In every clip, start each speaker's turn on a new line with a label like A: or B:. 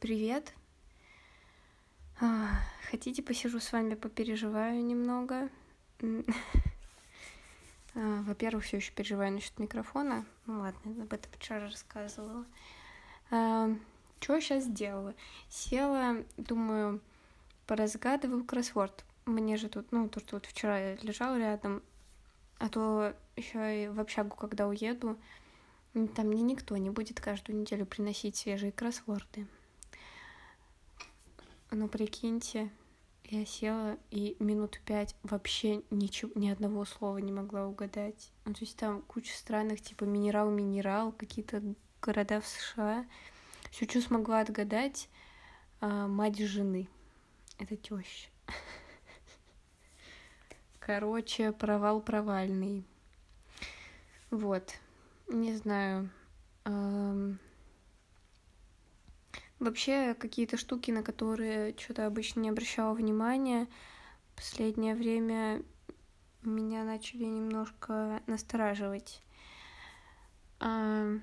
A: Привет. А, Хотите, посижу с вами, попереживаю немного. А, Во-первых, все еще переживаю насчет микрофона. Ну ладно, об этом вчера рассказывала. Что сейчас делала? Села, думаю, поразгадываю кроссворд. Мне же тут, ну, что вот вчера лежал рядом, а то еще и в общагу, когда уеду, там мне никто не будет каждую неделю приносить свежие кроссворды. Ну, прикиньте, я села и минут пять вообще ничего, ни одного слова не могла угадать. Ну, то есть там куча странных, типа минерал-минерал, какие-то города в США. Все, что смогла отгадать, а, мать жены. Это теща. Короче, провал провальный. Вот. Не знаю. Вообще, какие-то штуки, на которые что-то обычно не обращала внимания, последнее время меня начали немножко настораживать. Ам,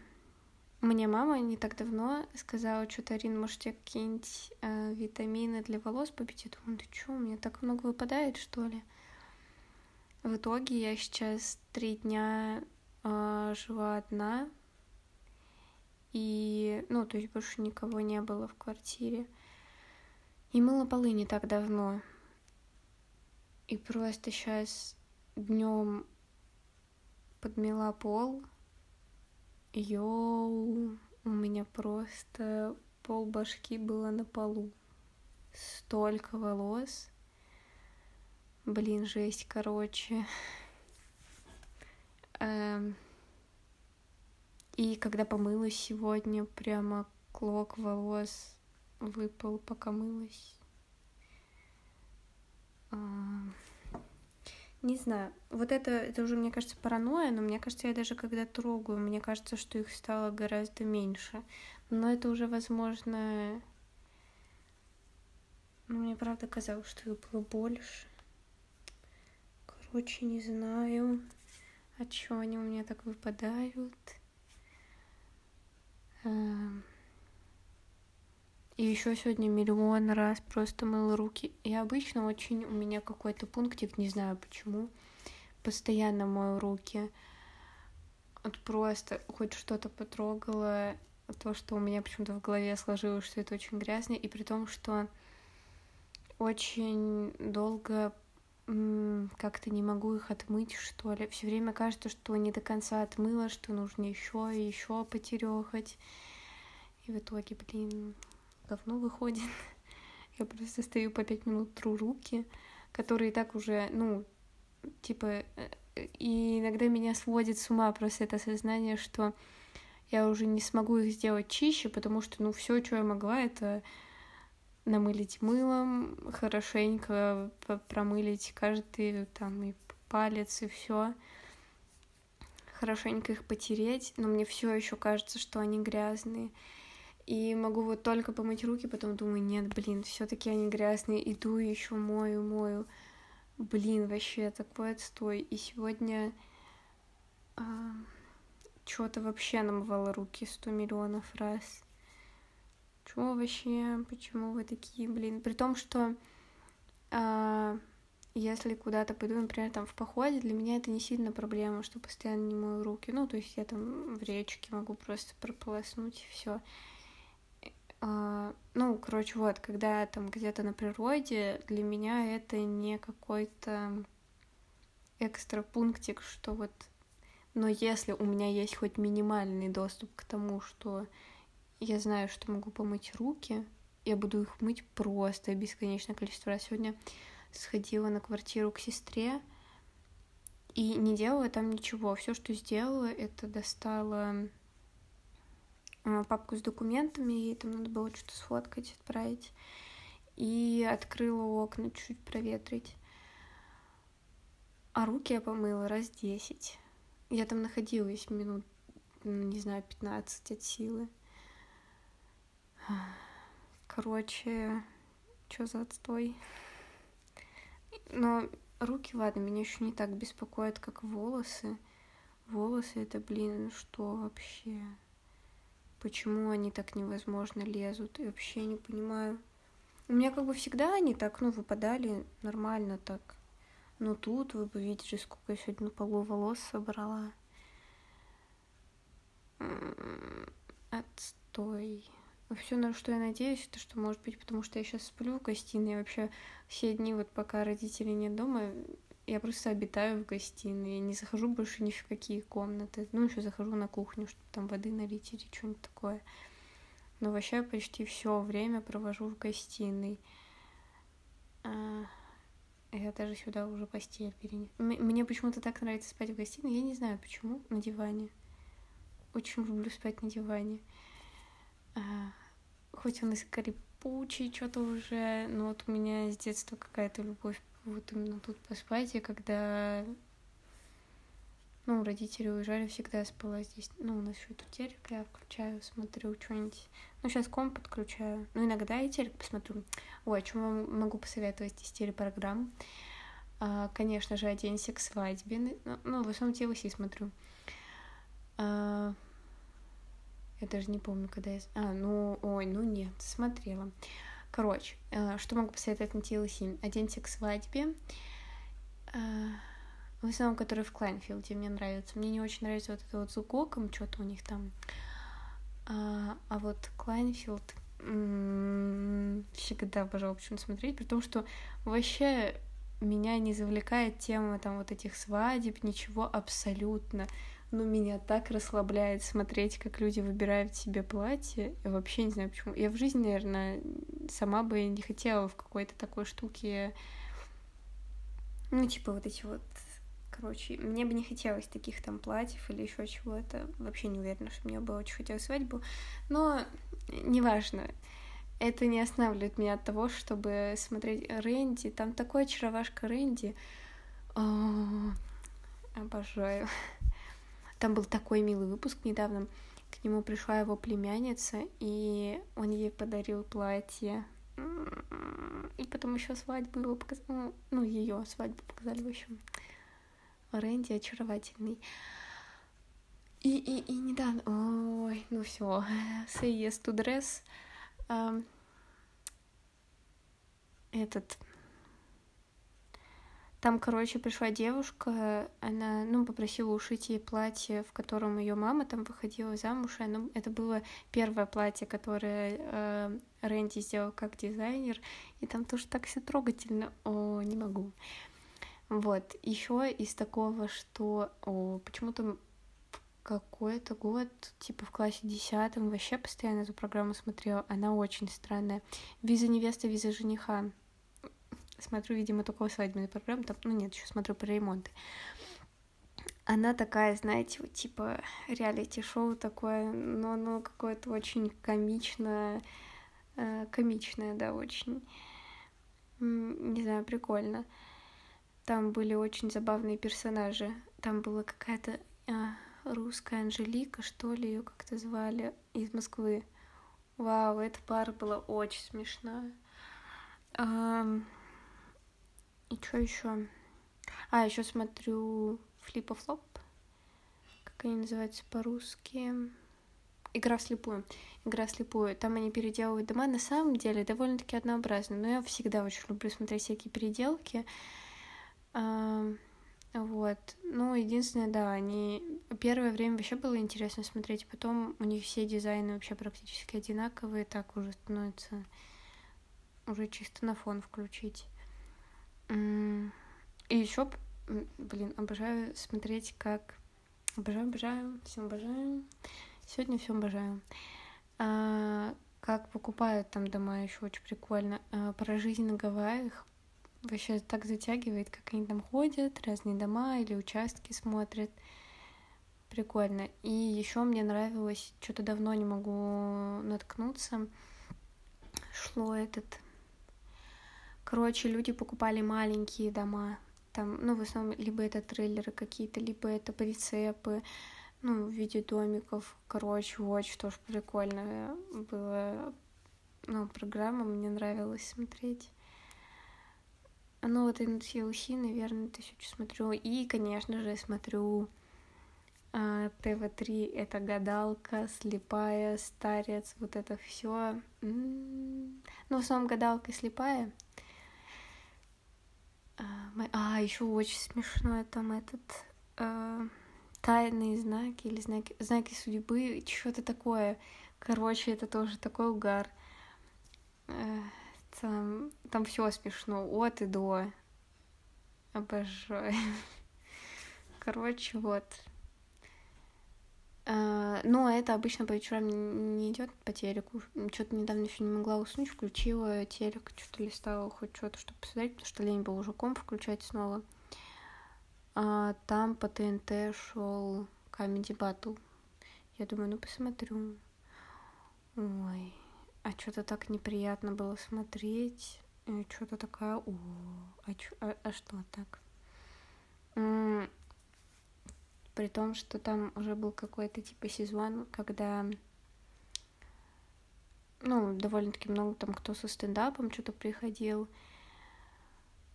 A: Мне мама не так давно сказала, что Тарин, может, тебе какие-нибудь э, витамины для волос попить? Я думаю, ты что, у меня так много выпадает, что ли? В итоге я сейчас три дня э, жила одна, и, ну, то есть больше никого не было в квартире. И мыла полы не так давно. И просто сейчас днем подмела пол. Йоу, у меня просто пол башки было на полу. Столько волос. Блин, жесть, короче. Эм, И когда помылась сегодня, прямо клок волос выпал, пока мылась. А, Не знаю, вот это, это уже, мне кажется, паранойя, но мне кажется, я даже когда трогаю, мне кажется, что их стало гораздо меньше. Но это уже, возможно... Ну, мне правда казалось, что их было больше. Короче, не знаю, а чё они у меня так выпадают. Эм, И еще сегодня миллион раз просто мыла руки. И обычно очень у меня какой-то пунктик, не знаю почему, постоянно мою руки. Вот просто хоть что-то потрогала, то, что у меня почему-то в голове сложилось, что это очень грязно, и при том, что очень долго как-то не могу их отмыть, что ли. Все время кажется, что не до конца отмыла, что нужно еще и еще потерехать. И в итоге, блин, говно выходит. Я просто стою по пять минут, тру руки, которые и так уже, ну, типа, э, и иногда меня сводит с ума просто это сознание, что я уже не смогу их сделать чище, потому что, ну, все, что я могла, это намылить мылом, хорошенько промылить каждый там и палец, и все. Хорошенько их потереть, но мне все еще кажется, что они грязные. И могу вот только помыть руки, потом думаю, нет, блин, все-таки они грязные, иду еще мою, мою. Блин, вообще такой отстой. И сегодня что-то вообще намывала руки сто миллионов раз. Чего вообще? Почему вы такие, блин? При том, что а, если куда-то пойду, например, там в походе, для меня это не сильно проблема, что постоянно не мою руки. Ну, то есть я там в речке могу просто прополоснуть и все. Ну, короче, вот, когда я там где-то на природе, для меня это не какой-то экстра пунктик, что вот... Но если у меня есть хоть минимальный доступ к тому, что я знаю, что могу помыть руки, я буду их мыть просто бесконечное количество раз. Сегодня сходила на квартиру к сестре и не делала там ничего. Все, что сделала, это достала а, папку с документами, ей там надо было что-то сфоткать, отправить. И открыла окна чуть проветрить. А руки я помыла раз десять. Я там находилась минут, ну, не знаю, 15 от силы. Короче, что за отстой? Но руки, ладно, меня еще не так беспокоят, как волосы. Волосы это, блин, что вообще? почему они так невозможно лезут, и вообще не понимаю. У меня как бы всегда они так, ну, выпадали нормально так. Но тут вы бы видели, сколько я сегодня на полу волос собрала. Отстой. Все, на что я надеюсь, это что, может быть, потому что я сейчас сплю в гостиной. Я вообще все дни, вот пока родителей нет дома, я просто обитаю в гостиной. Я не захожу больше ни в какие комнаты. Ну, еще захожу на кухню, чтобы там воды налить или что-нибудь такое. Но вообще почти все время провожу в гостиной. А, я даже сюда уже постель перенесу. Мне почему-то так нравится спать в гостиной. Я не знаю почему. На диване. Очень люблю спать на диване. А, хоть он и скрипучий, что-то уже, но вот у меня с детства какая-то любовь вот именно тут поспать, и когда ну, родители уезжали, всегда я спала здесь. Ну, у нас еще тут телек, я включаю, смотрю что-нибудь. Ну, сейчас комп подключаю. Ну, иногда я телек посмотрю. Ой, о чем вам могу посоветовать из телепрограмм? А, конечно же, «Оденься к свадьбе». Ну, ну в основном TLC смотрю. А, я даже не помню, когда я... А, ну, ой, ну нет, смотрела. Короче, э, что могу посоветовать на TLC? «Оденься к свадьбе». Э, в основном, который в Клайнфилде мне нравится. Мне не очень нравится вот это вот с Гоком, что-то у них там. А, а вот Кляйнфельд всегда обожала почему смотреть, потому что вообще меня не завлекает тема там вот этих свадеб, ничего абсолютно ну, меня так расслабляет смотреть, как люди выбирают себе платье. Я вообще не знаю почему. Я в жизни, наверное, сама бы не хотела в какой-то такой штуке... Ну, типа вот эти вот... Короче, мне бы не хотелось таких там платьев или еще чего-то. Вообще не уверена, что мне бы очень хотелось свадьбу. Но неважно. Это не останавливает меня от того, чтобы смотреть Рэнди. Там такой очаровашка Рэнди. О, обожаю. Там был такой милый выпуск недавно. К нему пришла его племянница, и он ей подарил платье. И потом еще свадьбу его показали. Ну, ну ее свадьбу показали, в общем. Рэнди очаровательный. И, и, и недавно... Ой, ну все. Say yes to dress. Этот там, короче, пришла девушка, она, ну, попросила ушить ей платье, в котором ее мама там выходила замуж, и оно, это было первое платье, которое э, Рэнди сделал как дизайнер, и там тоже так все трогательно, о, не могу. Вот, еще из такого, что, о, почему-то какой-то год, типа в классе десятом, вообще постоянно эту программу смотрела, она очень странная. Виза невесты, виза жениха смотрю, видимо, только свадебную программу, там, ну нет, еще смотрю про ремонты. Она такая, знаете, вот типа реалити-шоу такое, но оно какое-то очень комичное, э, комичное, да, очень. Не знаю, прикольно. Там были очень забавные персонажи. Там была какая-то э, русская Анжелика, что ли, ее как-то звали, из Москвы. Вау, эта пара была очень смешная. Um, и что еще? А, еще смотрю флипа флоп. Как они называются по-русски? Игра вслепую. Игра вслепую. Там они переделывают дома. На самом деле довольно-таки однообразно. Но я всегда очень люблю смотреть всякие переделки. А, вот. Ну, единственное, да, они... Первое время вообще было интересно смотреть. Потом у них все дизайны вообще практически одинаковые. Так уже становится... Уже чисто на фон включить. И еще, блин, обожаю смотреть, как... Обожаю, обожаю, всем обожаю. Сегодня всем обожаю. А, как покупают там дома, еще очень прикольно. А, про жизнь на Гавайях вообще так затягивает, как они там ходят, разные дома или участки смотрят. Прикольно. И еще мне нравилось, что-то давно не могу наткнуться, шло этот Короче, люди покупали маленькие дома. Там, ну, в основном, либо это трейлеры какие-то, либо это прицепы, ну, в виде домиков. Короче, очень тоже прикольно было. Ну, программа мне нравилось смотреть. Ну, вот TLC, наверное, тысячу смотрю. И, конечно же, смотрю ТВ-3 — это гадалка, слепая, старец, вот это все. Ну, в основном гадалка и слепая. А, а еще очень смешно там этот э, тайные знаки или знаки, знаки судьбы, что-то такое. Короче, это тоже такой угар. Э, там, там все смешно, от и до. Обожаю. Короче, вот. Uh, но это обычно по вечерам не идет по телеку. Что-то недавно еще не могла уснуть, включила телек, что-то листала хоть что-то, чтобы посмотреть, потому что лень был уже комп включать снова. Uh, там по ТНТ шел Comedy Battle. Я думаю, ну посмотрю. Ой, а что-то так неприятно было смотреть. Что-то такая, о, а, чё, а, а что так? При том, что там уже был какой-то типа сезон, когда ну, довольно-таки много там кто со стендапом что-то приходил.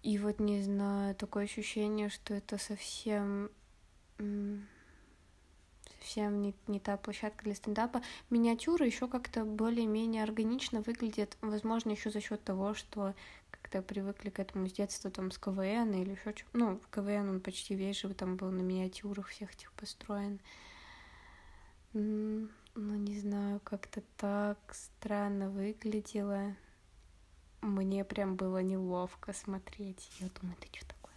A: И вот, не знаю, такое ощущение, что это совсем совсем не, не та площадка для стендапа. Миниатюры еще как-то более-менее органично выглядят, возможно, еще за счет того, что как-то привыкли к этому с детства, там, с КВН или еще что Ну, КВН он почти весь же там был на миниатюрах всех этих построен. Ну, не знаю, как-то так странно выглядело. Мне прям было неловко смотреть. Я думаю, ты что такое?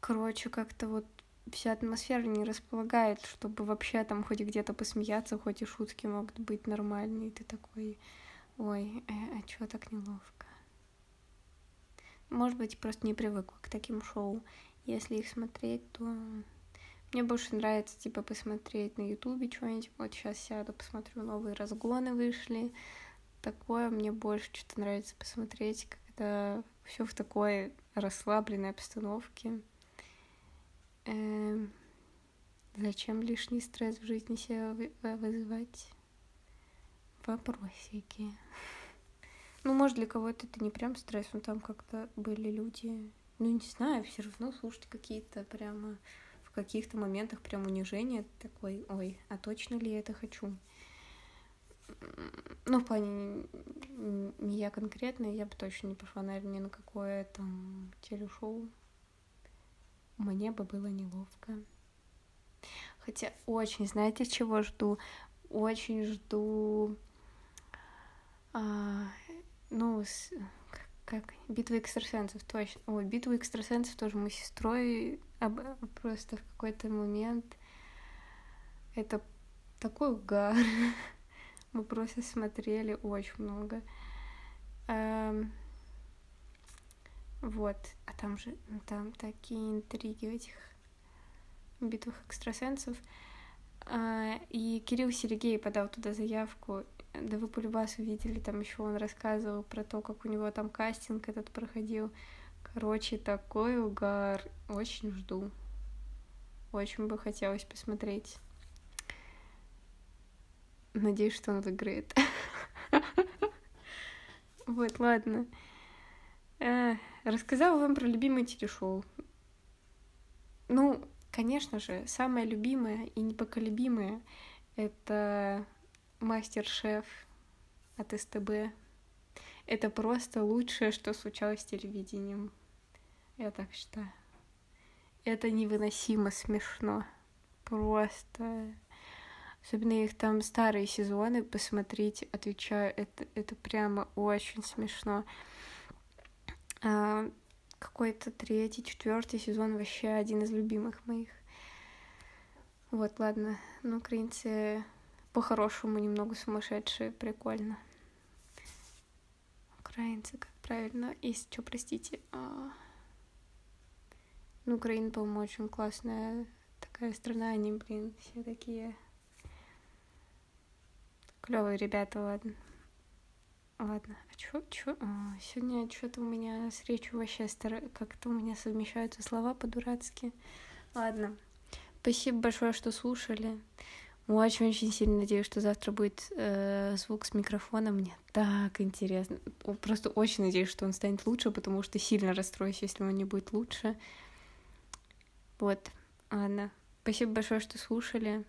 A: Короче, как-то вот вся атмосфера не располагает, чтобы вообще там хоть где-то посмеяться, хоть и шутки могут быть нормальные. Ты такой, ой, э, а чё так неловко? Может быть, просто не привыкла к таким шоу. Если их смотреть, то мне больше нравится, типа, посмотреть на Ютубе что-нибудь. Вот сейчас сяду, посмотрю, новые разгоны вышли. Такое мне больше что-то нравится посмотреть, когда все в такой расслабленной обстановке. Эм, зачем лишний стресс в жизни себя вызывать? Вопросики. Ну, может, для кого-то это не прям стресс, но там как-то были люди, ну, не знаю, все равно слушать какие-то прямо в каких-то моментах прям унижение такой, ой, а точно ли я это хочу? Ну, в плане не я конкретно, я бы точно не пошла, наверное, ни на какое там телешоу мне бы было неловко. Хотя очень, знаете, чего жду? Очень жду, а, ну, с, как, как битвы экстрасенсов, точно. Ой, битву экстрасенсов тоже мы с сестрой об, просто в какой-то момент это такой угар. мы просто смотрели очень много. Эм, вот, а там же, ну, там такие интриги в этих битвах экстрасенсов. А, и Кирилл Сергей подал туда заявку. Да вы полюбас увидели, там еще он рассказывал про то, как у него там кастинг этот проходил. Короче, такой угар. Очень жду. Очень бы хотелось посмотреть. Надеюсь, что он выиграет. Вот, ладно. Рассказала вам про любимое телешоу. Ну, конечно же, самое любимое и непоколебимое — это мастер-шеф от СТБ. Это просто лучшее, что случалось с телевидением. Я так считаю. Это невыносимо смешно. Просто. Особенно их там старые сезоны посмотрите, отвечаю, это, это прямо очень смешно. А, какой-то третий, четвертый сезон вообще один из любимых моих. Вот, ладно. Ну, украинцы по-хорошему немного сумасшедшие, прикольно. Украинцы, как правильно, есть что, простите. А... Ну, Украина, по-моему, очень классная такая страна, они, блин, все такие клевые ребята, ладно. Ладно, а чё, чё? А, сегодня что-то у меня с речью вообще стар... как-то у меня совмещаются слова по-дурацки. Ладно, спасибо большое, что слушали. Очень-очень сильно надеюсь, что завтра будет э, звук с микрофона. Мне так интересно. Просто очень надеюсь, что он станет лучше, потому что сильно расстроюсь, если он не будет лучше. Вот. Ладно. Спасибо большое, что слушали.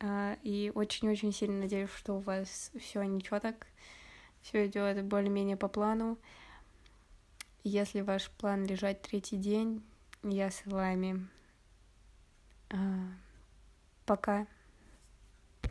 A: А, и очень-очень сильно надеюсь, что у вас все ничего так, все идет более-менее по плану. Если ваш план лежать третий день, я с вами. А, пока.